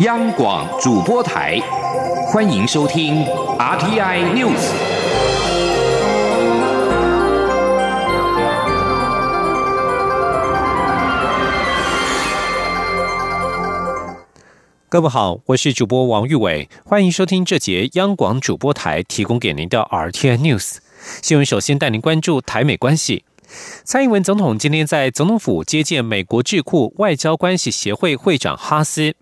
央广主播台，欢迎收听 RTI News。各位好，我是主播王玉伟，欢迎收听这节央广主播台提供给您的 RTI News 新闻。首先带您关注台美关系。蔡英文总统今天在总统府接见美国智库外交关系协会会长哈斯。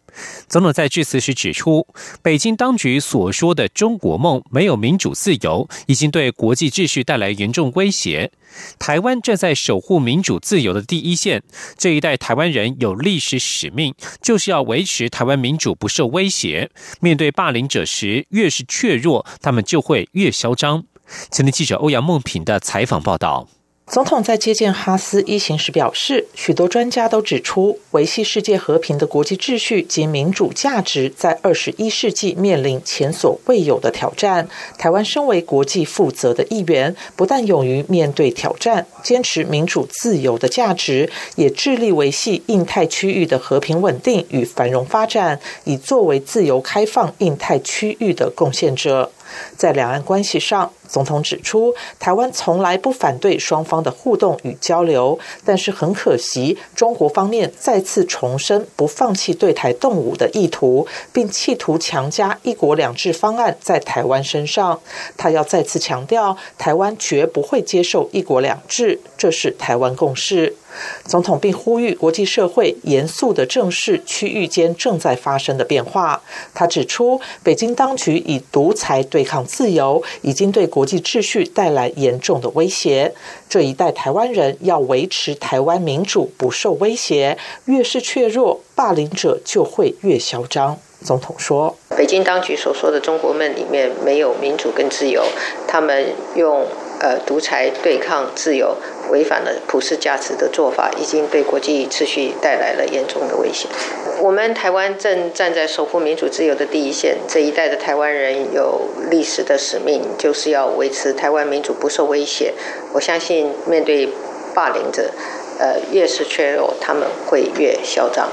总统在致辞时指出，北京当局所说的“中国梦”没有民主自由，已经对国际秩序带来严重威胁。台湾站在守护民主自由的第一线，这一代台湾人有历史使命，就是要维持台湾民主不受威胁。面对霸凌者时，越是怯弱，他们就会越嚣张。前天记者欧阳梦平的采访报道。总统在接见哈斯一行时表示，许多专家都指出，维系世界和平的国际秩序及民主价值，在二十一世纪面临前所未有的挑战。台湾身为国际负责的一员，不但勇于面对挑战，坚持民主自由的价值，也致力维系印太区域的和平稳定与繁荣发展，以作为自由开放印太区域的贡献者。在两岸关系上，总统指出，台湾从来不反对双方的互动与交流，但是很可惜，中国方面再次重申不放弃对台动武的意图，并企图强加“一国两制”方案在台湾身上。他要再次强调，台湾绝不会接受“一国两制”，这是台湾共识。总统并呼吁国际社会严肃的正视区域间正在发生的变化。他指出，北京当局以独裁对抗自由，已经对国际秩序带来严重的威胁。这一代台湾人要维持台湾民主不受威胁，越是怯弱，霸凌者就会越嚣张。总统说：“北京当局所说的中国梦里面没有民主跟自由，他们用呃独裁对抗自由。”违反了普世价值的做法，已经对国际秩序带来了严重的危险。我们台湾正站在守护民主自由的第一线，这一代的台湾人有历史的使命，就是要维持台湾民主不受威胁。我相信，面对霸凌者。呃，越是缺弱，他们会越嚣张。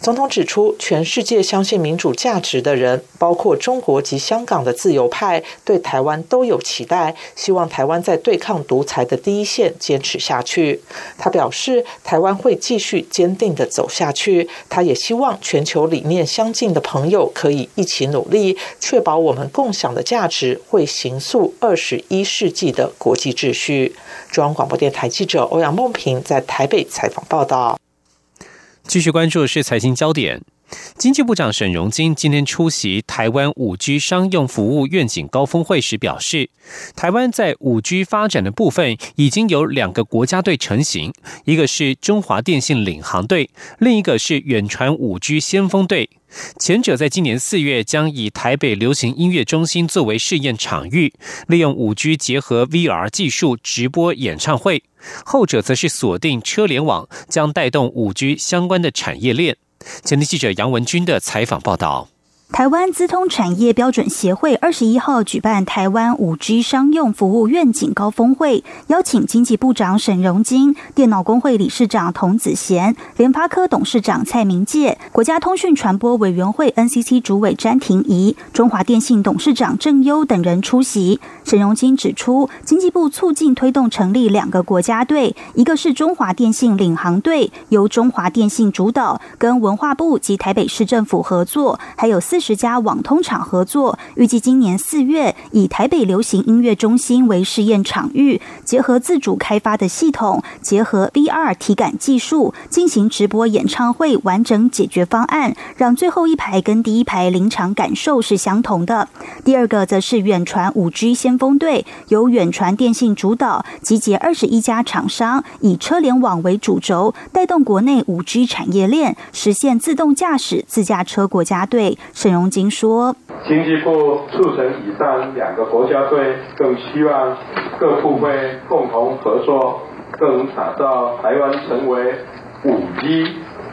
总统指出，全世界相信民主价值的人，包括中国及香港的自由派，对台湾都有期待，希望台湾在对抗独裁的第一线坚持下去。他表示，台湾会继续坚定的走下去。他也希望全球理念相近的朋友可以一起努力，确保我们共享的价值会形塑二十一世纪的国际秩序。中央广播电台记者欧阳梦平在台北采访报道。继续关注是财经焦点。经济部长沈荣金今天出席台湾五 G 商用服务愿景高峰会时表示，台湾在五 G 发展的部分已经有两个国家队成型，一个是中华电信领航队，另一个是远传五 G 先锋队。前者在今年四月将以台北流行音乐中心作为试验场域，利用五 G 结合 VR 技术直播演唱会；后者则是锁定车联网，将带动五 G 相关的产业链。前天记者杨文军的采访报道。台湾资通产业标准协会二十一号举办台湾五 G 商用服务愿景高峰会，邀请经济部长沈荣金、电脑工会理事长童子贤、联发科董事长蔡明介、国家通讯传播委员会 NCC 主委詹婷仪、中华电信董事长郑优等人出席。沈荣金指出，经济部促进推动成立两个国家队，一个是中华电信领航队，由中华电信主导，跟文化部及台北市政府合作，还有四。十家网通厂合作，预计今年四月以台北流行音乐中心为试验场域，结合自主开发的系统，结合 VR 体感技术进行直播演唱会完整解决方案，让最后一排跟第一排临场感受是相同的。第二个则是远传五 G 先锋队，由远传电信主导，集结二十一家厂商，以车联网为主轴，带动国内五 G 产业链，实现自动驾驶自驾车国家队。荣金说：“经济部促成以上两个国家队，更希望各部会共同合作，更打造台湾成为五 G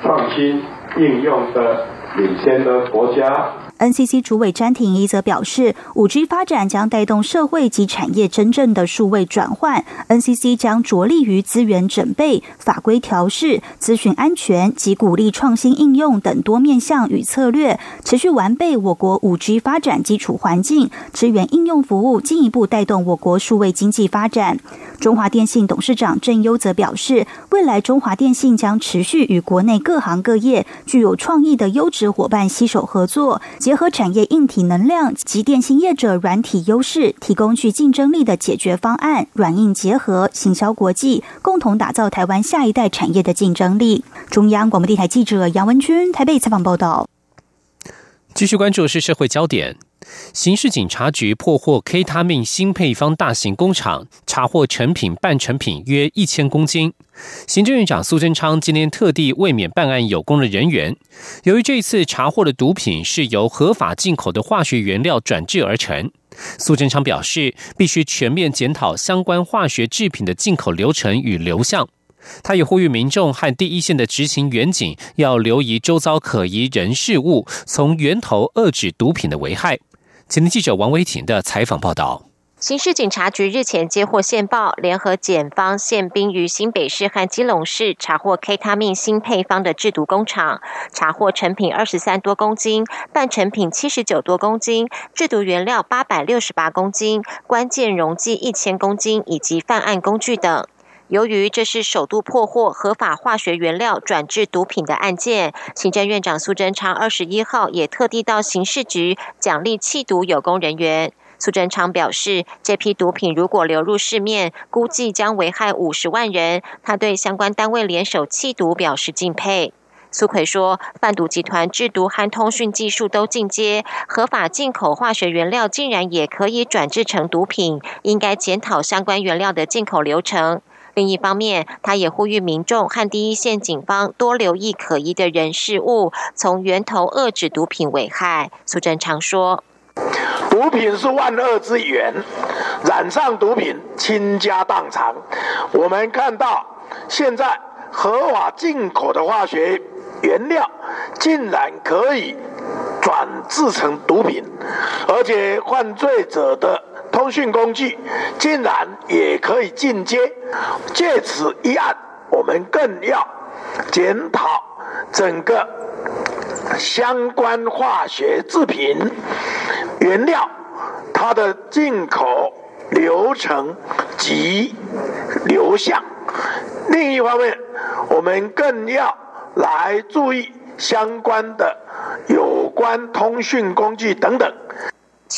创新应用的领先的国家。” NCC 主委詹廷一则表示，五 G 发展将带动社会及产业真正的数位转换，NCC 将着力于资源准备、法规调试、资讯安全及鼓励创新应用等多面向与策略，持续完备我国五 G 发展基础环境，支援应用服务，进一步带动我国数位经济发展。中华电信董事长郑优则表示，未来中华电信将持续与国内各行各业具有创意的优质伙伴携手合作，结合产业硬体能量及电信业者软体优势，提供具竞争力的解决方案，软硬结合，行销国际，共同打造台湾下一代产业的竞争力。中央广播电台记者杨文君台北采访报道。继续关注是社会焦点。刑事警察局破获 K 他命新配方大型工厂，查获成品、半成品约一千公斤。行政院长苏贞昌今天特地慰勉办案有功的人员。由于这次查获的毒品是由合法进口的化学原料转制而成，苏贞昌表示，必须全面检讨相关化学制品的进口流程与流向。他也呼吁民众和第一线的执行员警要留意周遭可疑人事物，从源头遏制毒品的危害。今天记者王维婷的采访报道：刑事警察局日前接获线报，联合检方宪兵于新北市和基隆市查获 K 他命新配方的制毒工厂，查获成品二十三多公斤，半成品七十九多公斤，制毒原料八百六十八公斤，关键溶剂一千公斤，以及犯案工具等。由于这是首度破获合法化学原料转制毒品的案件，行政院长苏贞昌二十一号也特地到刑事局奖励弃毒有功人员。苏贞昌表示，这批毒品如果流入市面，估计将危害五十万人。他对相关单位联手弃毒表示敬佩。苏奎说，贩毒集团制毒和通讯技术都进阶，合法进口化学原料竟然也可以转制成毒品，应该检讨相关原料的进口流程。另一方面，他也呼吁民众和第一线警方多留意可疑的人事物，从源头遏制毒品危害。苏贞昌说：“毒品是万恶之源，染上毒品倾家荡产。我们看到现在合法进口的化学原料，竟然可以转制成毒品，而且犯罪者的。”通讯工具竟然也可以进阶，借此一案，我们更要检讨整个相关化学制品原料它的进口流程及流向。另一方面，我们更要来注意相关的有关通讯工具等等。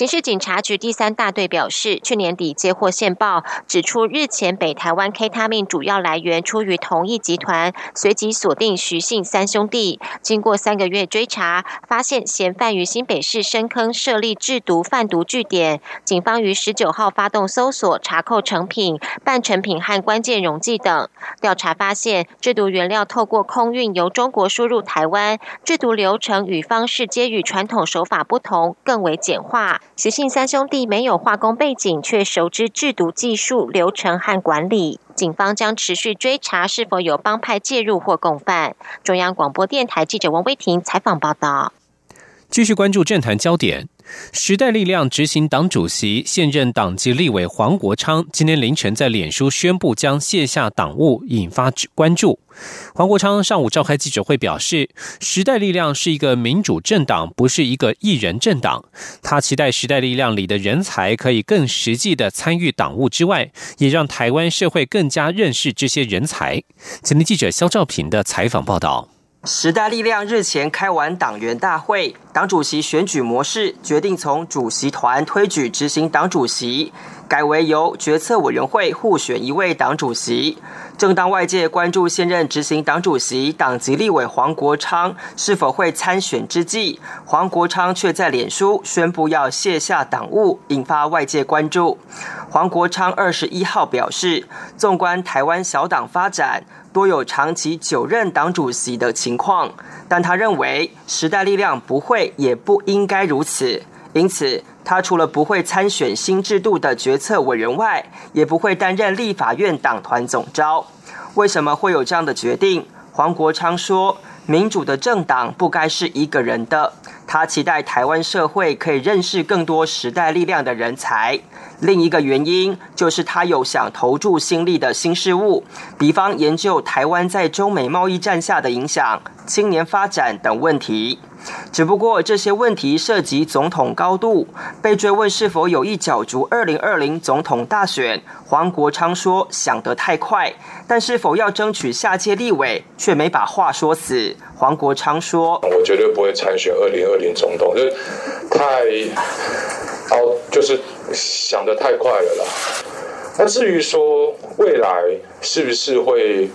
刑事警察局第三大队表示，去年底接获线报，指出日前北台湾 K 他命主要来源出于同一集团，随即锁定徐姓三兄弟。经过三个月追查，发现嫌犯于新北市深坑设立制毒贩毒据点。警方于十九号发动搜索，查扣成品、半成品和关键溶剂等。调查发现，制毒原料透过空运由中国输入台湾，制毒流程与方式皆与传统手法不同，更为简化。徐姓三兄弟没有化工背景，却熟知制毒技术、流程和管理。警方将持续追查是否有帮派介入或共犯。中央广播电台记者王威婷采访报道。继续关注政坛焦点。时代力量执行党主席、现任党籍立委黄国昌今天凌晨在脸书宣布将卸下党务，引发关注。黄国昌上午召开记者会表示，时代力量是一个民主政党，不是一个一人政党。他期待时代力量里的人才可以更实际的参与党务之外，也让台湾社会更加认识这些人才。前天记者肖兆平的采访报道。时代力量日前开完党员大会，党主席选举模式决定从主席团推举执行党主席，改为由决策委员会互选一位党主席。正当外界关注现任执行党主席党籍立委黄国昌是否会参选之际，黄国昌却在脸书宣布要卸下党务，引发外界关注。黄国昌二十一号表示，纵观台湾小党发展。多有长期久任党主席的情况，但他认为时代力量不会也不应该如此，因此他除了不会参选新制度的决策委员外，也不会担任立法院党团总召。为什么会有这样的决定？黄国昌说：“民主的政党不该是一个人的。”他期待台湾社会可以认识更多时代力量的人才。另一个原因就是他有想投注心力的新事物，比方研究台湾在中美贸易战下的影响、青年发展等问题。只不过这些问题涉及总统高度，被追问是否有意角逐二零二零总统大选，黄国昌说想得太快，但是否要争取下届立委，却没把话说死。黄国昌说：“我绝对不会参选二零二零总统，就是太，哦，就是想得太快了啦。那至于说未来是不是会？”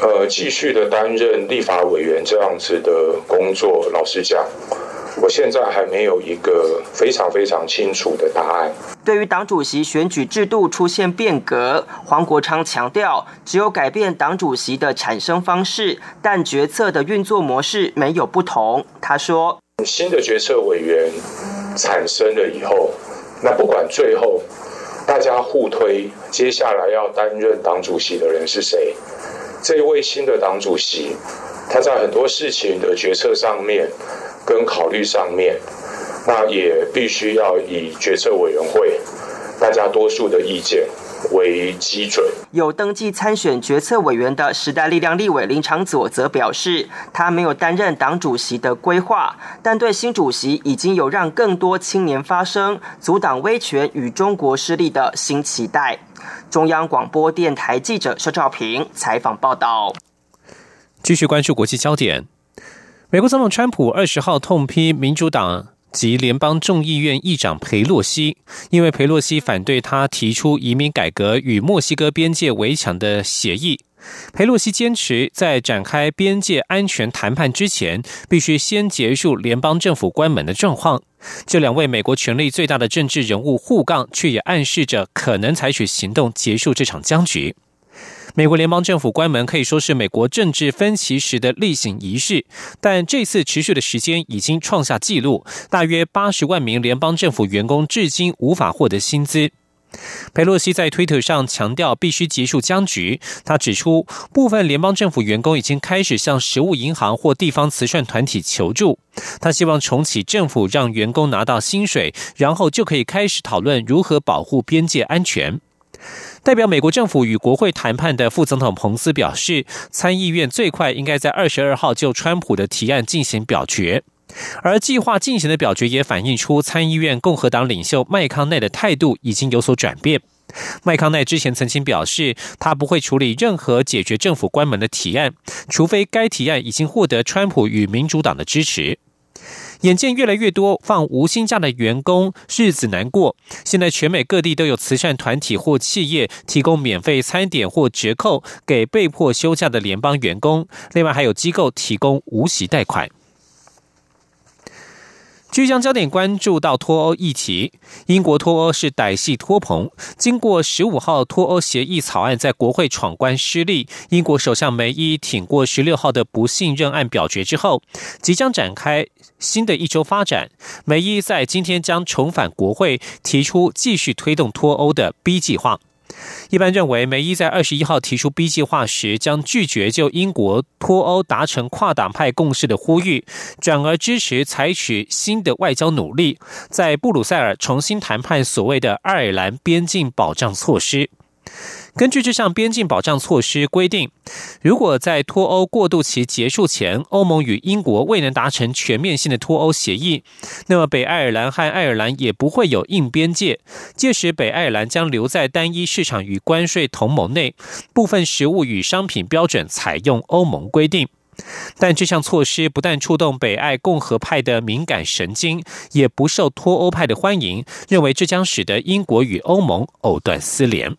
呃，继续的担任立法委员这样子的工作，老实讲，我现在还没有一个非常非常清楚的答案。对于党主席选举制度出现变革，黄国昌强调，只有改变党主席的产生方式，但决策的运作模式没有不同。他说，新的决策委员产生了以后，那不管最后大家互推，接下来要担任党主席的人是谁？这一位新的党主席，他在很多事情的决策上面跟考虑上面，那也必须要以决策委员会大家多数的意见为基准。有登记参选决策委员的时代力量立委林长佐则表示，他没有担任党主席的规划，但对新主席已经有让更多青年发声、阻挡威权与中国势力的新期待。中央广播电台记者肖兆平采访报道。继续关注国际焦点，美国总统川普二十号痛批民主党及联邦众议院议长佩洛西，因为佩洛西反对他提出移民改革与墨西哥边界围墙的协议。佩洛西坚持在展开边界安全谈判之前，必须先结束联邦政府关门的状况。这两位美国权力最大的政治人物互杠，却也暗示着可能采取行动结束这场僵局。美国联邦政府关门可以说是美国政治分歧时的例行仪式，但这次持续的时间已经创下纪录，大约八十万名联邦政府员工至今无法获得薪资。佩洛西在推特上强调必须结束僵局。他指出，部分联邦政府员工已经开始向食物银行或地方慈善团体求助。他希望重启政府，让员工拿到薪水，然后就可以开始讨论如何保护边界安全。代表美国政府与国会谈判的副总统彭斯表示，参议院最快应该在二十二号就川普的提案进行表决。而计划进行的表决也反映出参议院共和党领袖麦康奈的态度已经有所转变。麦康奈之前曾经表示，他不会处理任何解决政府关门的提案，除非该提案已经获得川普与民主党的支持。眼见越来越多放无薪假的员工日子难过，现在全美各地都有慈善团体或企业提供免费餐点或折扣给被迫休假的联邦员工，另外还有机构提供无息贷款。继续将焦点关注到脱欧议题。英国脱欧是歹戏托棚，经过十五号脱欧协议草案在国会闯关失利，英国首相梅伊挺过十六号的不信任案表决之后，即将展开新的一周发展。梅伊在今天将重返国会，提出继续推动脱欧的 B 计划。一般认为，梅伊在二十一号提出 B 计划时，将拒绝就英国脱欧达成跨党派共识的呼吁，转而支持采取新的外交努力，在布鲁塞尔重新谈判所谓的爱尔兰边境保障措施。根据这项边境保障措施规定，如果在脱欧过渡期结束前，欧盟与英国未能达成全面性的脱欧协议，那么北爱尔兰和爱尔兰也不会有硬边界。届时，北爱尔兰将留在单一市场与关税同盟内，部分食物与商品标准采用欧盟规定。但这项措施不但触动北爱共和派的敏感神经，也不受脱欧派的欢迎，认为这将使得英国与欧盟藕断丝连。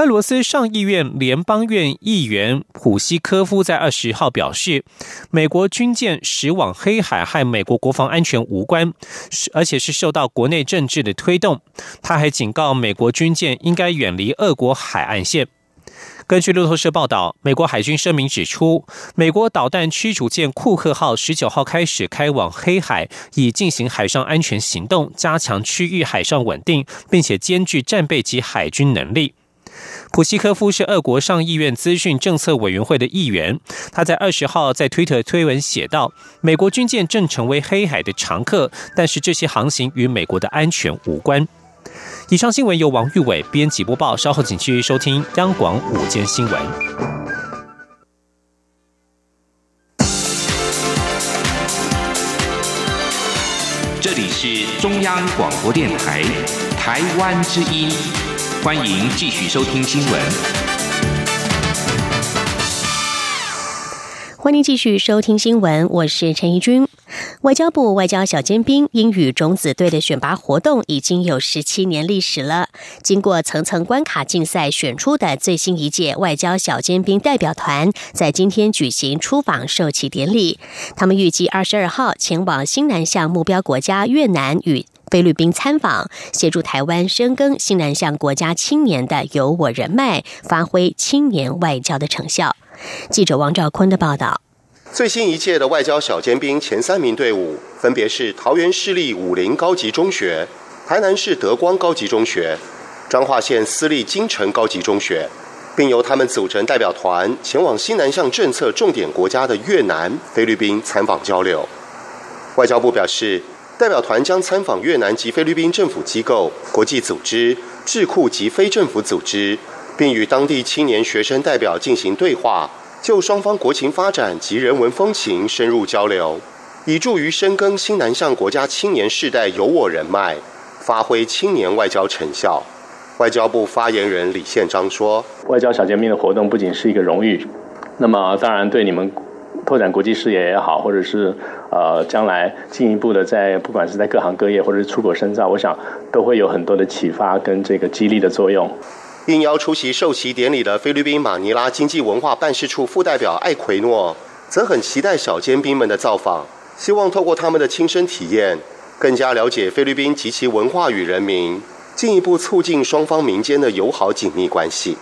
俄罗斯上议院联邦院议员普西科夫在二十号表示，美国军舰驶往黑海和美国国防安全无关，而且是受到国内政治的推动。他还警告美国军舰应该远离俄国海岸线。根据路透社报道，美国海军声明指出，美国导弹驱逐舰库克号十九号开始开往黑海，以进行海上安全行动，加强区域海上稳定，并且兼具战备及海军能力。普希科夫是俄国上议院资讯政策委员会的议员，他在二十号在推特推文写道：“美国军舰正成为黑海的常客，但是这些航行与美国的安全无关。”以上新闻由王玉伟编辑播报，稍后请继续收听央广午间新闻。这里是中央广播电台台湾之音，欢迎继续收听新闻。欢迎继续收听新闻，我是陈怡君。外交部外交小尖兵英语种子队的选拔活动已经有十七年历史了。经过层层关卡竞赛选出的最新一届外交小尖兵代表团，在今天举行出访授旗典礼。他们预计二十二号前往新南向目标国家越南与菲律宾参访，协助台湾深耕新南向国家青年的有我人脉，发挥青年外交的成效。记者王兆坤的报道：最新一届的外交小尖兵前三名队伍，分别是桃园市立武林高级中学、台南市德光高级中学、彰化县私立金城高级中学，并由他们组成代表团，前往西南向政策重点国家的越南、菲律宾参访交流。外交部表示，代表团将参访越南及菲律宾政府机构、国际组织、智库及非政府组织。并与当地青年学生代表进行对话，就双方国情发展及人文风情深入交流，以助于深耕新南向国家青年世代有我人脉，发挥青年外交成效。外交部发言人李宪章说：“外交小见面的活动不仅是一个荣誉，那么当然对你们拓展国际视野也好，或者是呃将来进一步的在不管是在各行各业或者是出国深造，我想都会有很多的启发跟这个激励的作用。”应邀出席授旗典礼的菲律宾马尼拉经济文化办事处副代表艾奎诺，则很期待小尖兵们的造访，希望透过他们的亲身体验，更加了解菲律宾及其文化与人民，进一步促进双方民间的友好紧密关系。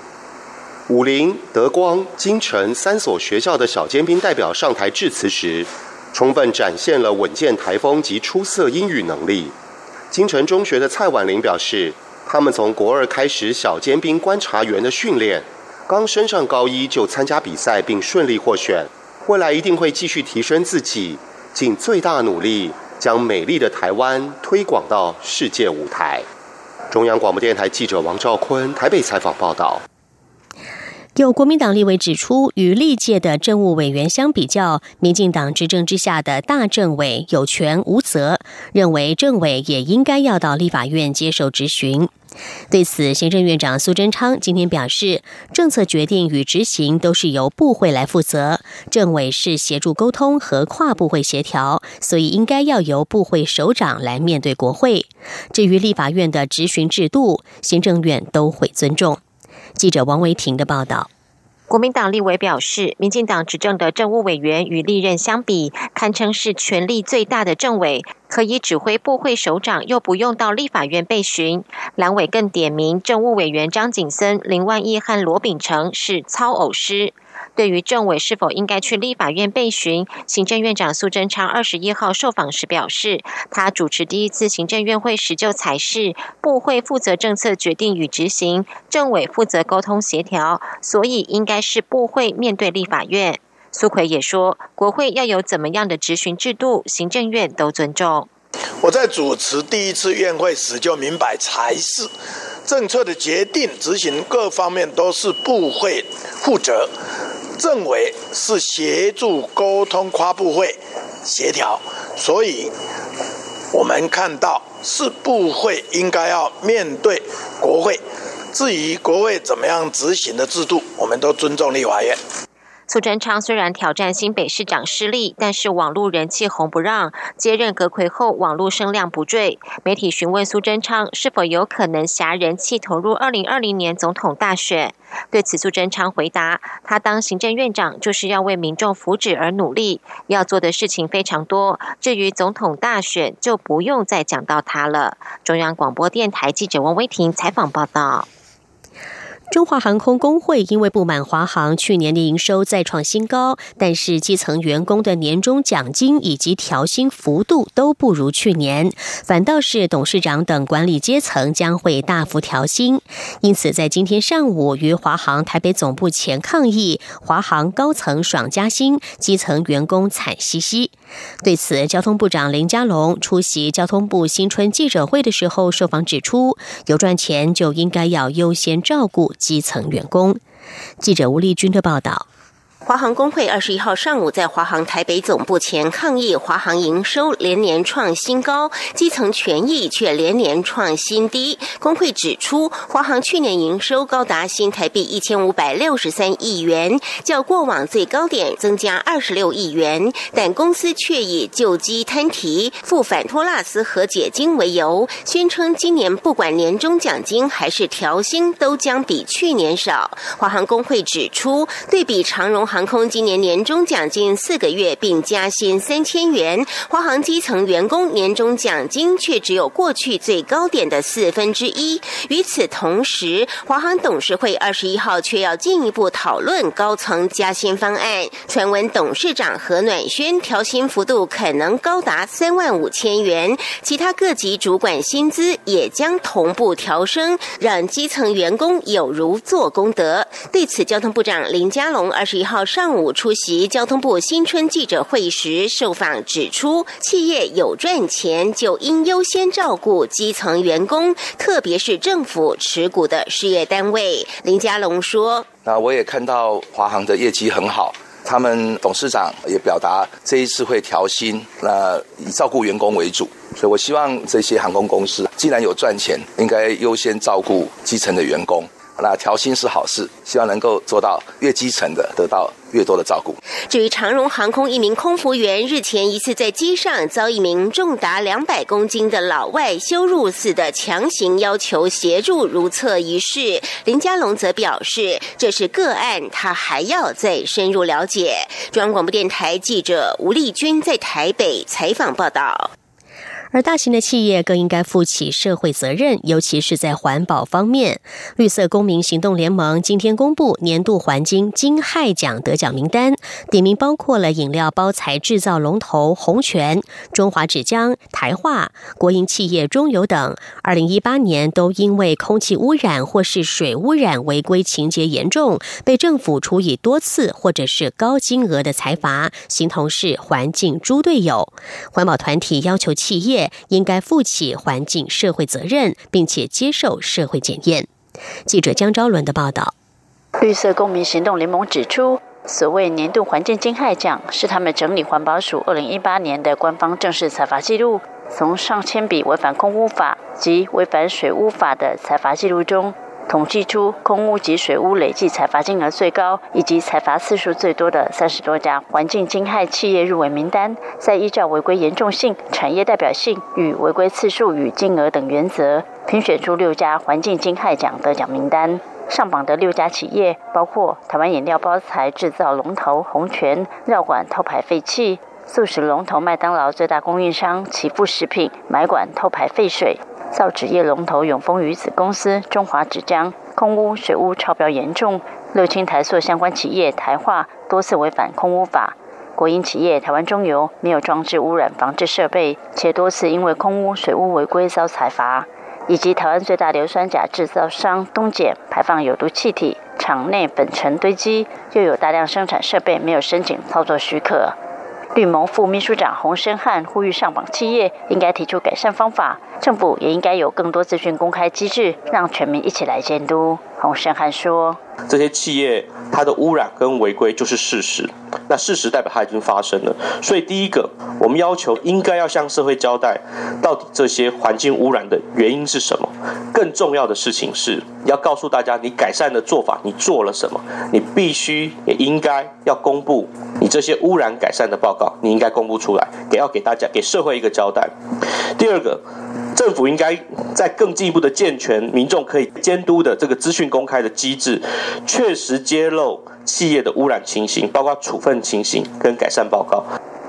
武林、德光、金城三所学校的小尖兵代表上台致辞时，充分展现了稳健台风及出色英语能力。金城中学的蔡婉玲表示。他们从国二开始小尖兵观察员的训练，刚升上高一就参加比赛并顺利获选，未来一定会继续提升自己，尽最大努力将美丽的台湾推广到世界舞台。中央广播电台记者王兆坤台北采访报道。有国民党立委指出，与历届的政务委员相比较，民进党执政之下的大政委有权无责，认为政委也应该要到立法院接受质询。对此，行政院长苏贞昌今天表示，政策决定与执行都是由部会来负责，政委是协助沟通和跨部会协调，所以应该要由部会首长来面对国会。至于立法院的质询制度，行政院都会尊重。记者王维婷的报道。国民党立委表示，民进党执政的政务委员与历任相比，堪称是权力最大的政委，可以指挥部会首长，又不用到立法院被询。蓝委更点名政务委员张景森、林万益和罗秉成是操偶师。对于政委是否应该去立法院备询，行政院长苏贞昌二十一号受访时表示，他主持第一次行政院会时就才是部会负责政策决定与执行，政委负责沟通协调，所以应该是部会面对立法院。苏奎也说，国会要有怎么样的执行制度，行政院都尊重。我在主持第一次院会时就明白，才是政策的决定、执行各方面都是部会负责。政委是协助沟通跨部会协调，所以我们看到是部会应该要面对国会。至于国会怎么样执行的制度，我们都尊重立法院。苏贞昌虽然挑战新北市长失利，但是网络人气红不让。接任阁魁后，网络声量不坠。媒体询问苏贞昌是否有可能挟人气投入二零二零年总统大选，对此苏贞昌回答：他当行政院长就是要为民众福祉而努力，要做的事情非常多。至于总统大选，就不用再讲到他了。中央广播电台记者王威婷采访报道。中华航空工会因为不满华航去年的营收再创新高，但是基层员工的年终奖金以及调薪幅度都不如去年，反倒是董事长等管理阶层将会大幅调薪。因此，在今天上午于华航台北总部前抗议，华航高层爽加薪，基层员工惨兮兮。对此，交通部长林佳龙出席交通部新春记者会的时候，受访指出，有赚钱就应该要优先照顾。基层员工，记者吴丽君的报道。华航工会二十一号上午在华航台北总部前抗议，华航营收连年创新高，基层权益却连年创新低。工会指出，华航去年营收高达新台币一千五百六十三亿元，较过往最高点增加二十六亿元，但公司却以救机摊提、付反托拉斯和解金为由，宣称今年不管年终奖金还是调薪都将比去年少。华航工会指出，对比长荣航。航空今年年终奖金四个月并加薪三千元，华航基层员工年终奖金却只有过去最高点的四分之一。与此同时，华航董事会二十一号却要进一步讨论高层加薪方案。传闻董事长何暖轩调薪幅度可能高达三万五千元，其他各级主管薪资也将同步调升，让基层员工有如做功德。对此，交通部长林佳龙二十一号。上午出席交通部新春记者会时，受访指出，企业有赚钱就应优先照顾基层员工，特别是政府持股的事业单位。林佳龙说：“那我也看到华航的业绩很好，他们董事长也表达这一次会调薪，那以照顾员工为主。所以我希望这些航空公司既然有赚钱，应该优先照顾基层的员工。”那调薪是好事，希望能够做到越基层的得到越多的照顾。至于长荣航空一名空服员日前一次在机上遭一名重达两百公斤的老外羞辱似的强行要求协助如厕一事，林佳龙则表示这是个案，他还要再深入了解。中央广播电台记者吴丽君在台北采访报道。而大型的企业更应该负起社会责任，尤其是在环保方面。绿色公民行动联盟今天公布年度环境金害奖得奖名单，点名包括了饮料包材制造龙头红泉、中华纸浆、台化、国营企业中油等。二零一八年都因为空气污染或是水污染违规情节严重，被政府处以多次或者是高金额的财罚，形同是环境猪队友。环保团体要求企业。应该负起环境社会责任，并且接受社会检验。记者江昭伦的报道。绿色公民行动联盟指出，所谓年度环境侵害奖，是他们整理环保署二零一八年的官方正式采罚记录，从上千笔违反空污法及违反水污法的采罚记录中。统计出空污及水污累计采罚金额最高以及采罚次数最多的三十多家环境侵害企业入围名单，再依照违规严重性、产业代表性与违规次数与金额等原则，评选出六家环境侵害奖得奖名单。上榜的六家企业包括台湾饮料包材制造龙头红泉、绕管偷排废气、素食龙头麦当劳最大供应商祈富食品买管偷排废水。造纸业龙头永丰鱼子公司中华纸浆。空污水污超标严重，六氢台塑相关企业台化多次违反空污法，国营企业台湾中油没有装置污染防治设备，且多次因为空污水污违规遭裁罚，以及台湾最大硫酸钾制造商东碱排放有毒气体，厂内粉尘堆积，又有大量生产设备没有申请操作许可。绿盟副秘书长洪生汉呼吁上榜企业应该提出改善方法，政府也应该有更多资讯公开机制，让全民一起来监督。洪生汉说。这些企业它的污染跟违规就是事实，那事实代表它已经发生了。所以第一个，我们要求应该要向社会交代，到底这些环境污染的原因是什么。更重要的事情是，要告诉大家你改善的做法，你做了什么。你必须也应该要公布你这些污染改善的报告，你应该公布出来，给要给大家给社会一个交代。第二个。政府应该在更进一步的健全民众可以监督的这个资讯公开的机制，确实揭露企业的污染情形，包括处分情形跟改善报告。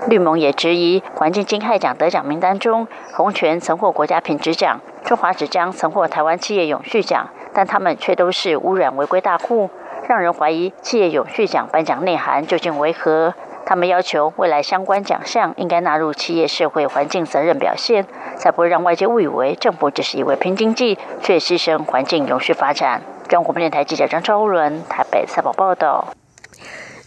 绿盟也质疑环境金害奖得奖名单中，红泉曾获国家品质奖，中华纸浆曾获台湾企业永续奖，但他们却都是污染违规大户，让人怀疑企业永续奖颁奖内涵究竟为何。他们要求未来相关奖项应该纳入企业社会环境责任表现，才不会让外界误以为政府只是一位拼经济，却牺牲环境永续发展。中国电台记者张超伦台北赛报报道。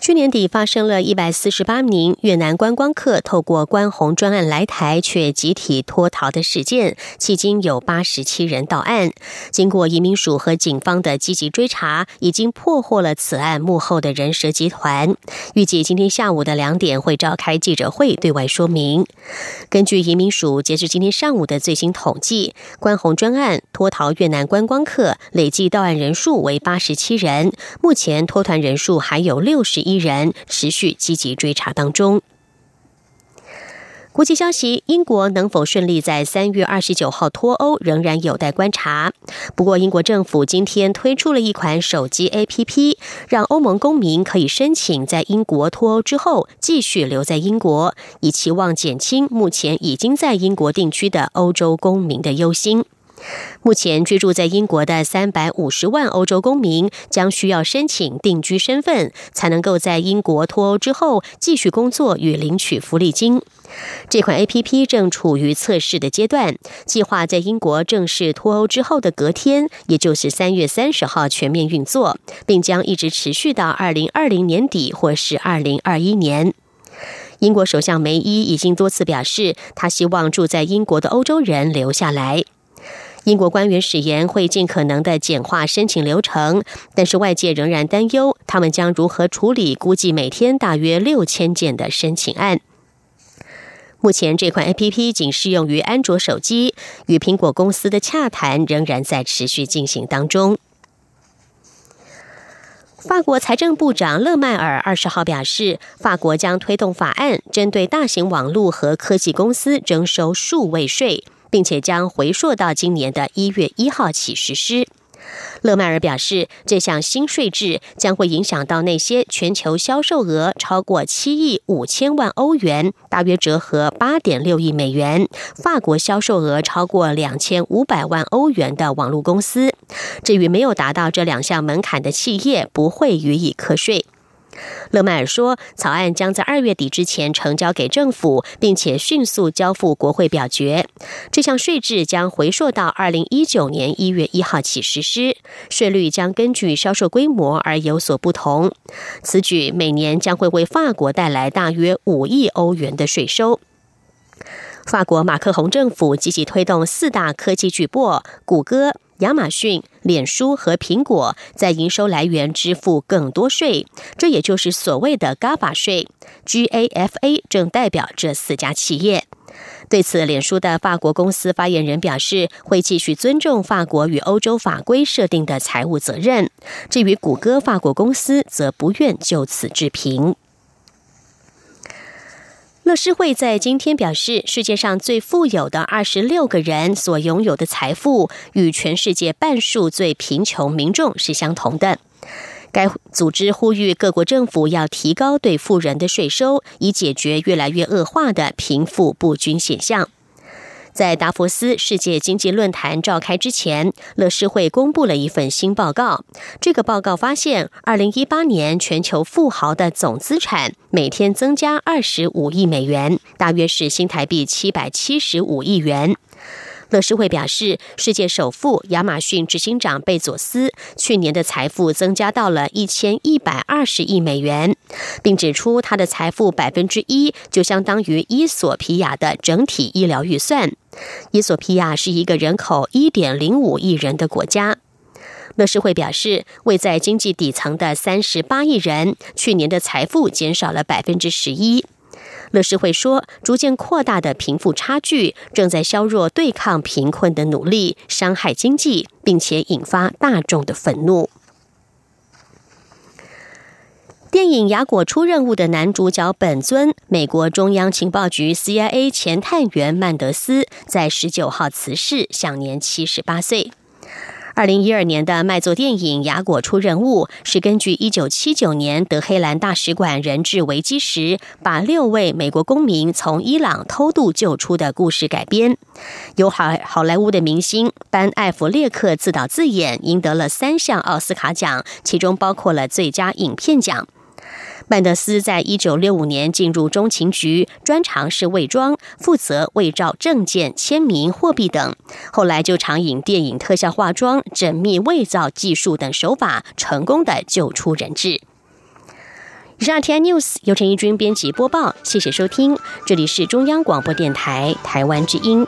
去年底发生了一百四十八名越南观光客透过关红专案来台，却集体脱逃的事件，迄今有八十七人到案。经过移民署和警方的积极追查，已经破获了此案幕后的人蛇集团。预计今天下午的两点会召开记者会对外说明。根据移民署截至今天上午的最新统计，关红专案脱逃越南观光客累计到案人数为八十七人，目前脱团人数还有六十一。依然持续积极追查当中。国际消息：英国能否顺利在三月二十九号脱欧，仍然有待观察。不过，英国政府今天推出了一款手机 APP，让欧盟公民可以申请在英国脱欧之后继续留在英国，以期望减轻目前已经在英国定居的欧洲公民的忧心。目前居住在英国的三百五十万欧洲公民将需要申请定居身份，才能够在英国脱欧之后继续工作与领取福利金。这款 A P P 正处于测试的阶段，计划在英国正式脱欧之后的隔天，也就是三月三十号全面运作，并将一直持续到二零二零年底或是二零二一年。英国首相梅伊已经多次表示，他希望住在英国的欧洲人留下来。英国官员誓言会尽可能的简化申请流程，但是外界仍然担忧他们将如何处理估计每天大约六千件的申请案。目前这款 A P P 仅适用于安卓手机，与苹果公司的洽谈仍然在持续进行当中。法国财政部长勒迈尔二十号表示，法国将推动法案，针对大型网络和科技公司征收数位税。并且将回溯到今年的一月一号起实施。勒迈尔表示，这项新税制将会影响到那些全球销售额超过七亿五千万欧元（大约折合八点六亿美元）、法国销售额超过两千五百万欧元的网络公司。至于没有达到这两项门槛的企业，不会予以课税。勒迈尔说，草案将在二月底之前呈交给政府，并且迅速交付国会表决。这项税制将回溯到二零一九年一月一号起实施，税率将根据销售规模而有所不同。此举每年将会为法国带来大约五亿欧元的税收。法国马克宏政府积极推动四大科技巨擘谷歌。亚马逊、脸书和苹果在营收来源支付更多税，这也就是所谓的 GAFA 税。GAFA 正代表这四家企业。对此，脸书的法国公司发言人表示，会继续尊重法国与欧洲法规设定的财务责任。至于谷歌法国公司，则不愿就此置评。乐施会在今天表示，世界上最富有的二十六个人所拥有的财富，与全世界半数最贫穷民众是相同的。该组织呼吁各国政府要提高对富人的税收，以解决越来越恶化的贫富不均现象。在达佛斯世界经济论坛召开之前，乐施会公布了一份新报告。这个报告发现，二零一八年全球富豪的总资产每天增加二十五亿美元，大约是新台币七百七十五亿元。乐视会表示，世界首富亚马逊执行长贝佐斯去年的财富增加到了一千一百二十亿美元，并指出他的财富百分之一就相当于伊索皮亚的整体医疗预算。伊索皮亚是一个人口一点零五亿人的国家。乐视会表示，位在经济底层的三十八亿人去年的财富减少了百分之十一。乐视会说，逐渐扩大的贫富差距正在削弱对抗贫困的努力，伤害经济，并且引发大众的愤怒。电影《雅果出任务》的男主角本尊，美国中央情报局 CIA 前探员曼德斯，在十九号辞世，享年七十八岁。二零一二年的卖座电影《雅果出任务》是根据一九七九年德黑兰大使馆人质危机时，把六位美国公民从伊朗偷渡救出的故事改编。由好好莱坞的明星班艾弗列克自导自演，赢得了三项奥斯卡奖，其中包括了最佳影片奖。曼德斯在一九六五年进入中情局，专长是伪装，负责伪造证件、签名、货币等。后来就常以电影特效化妆、缜密伪造技术等手法，成功的救出人质。以上 T News 由陈义军编辑播报，谢谢收听，这里是中央广播电台台湾之音。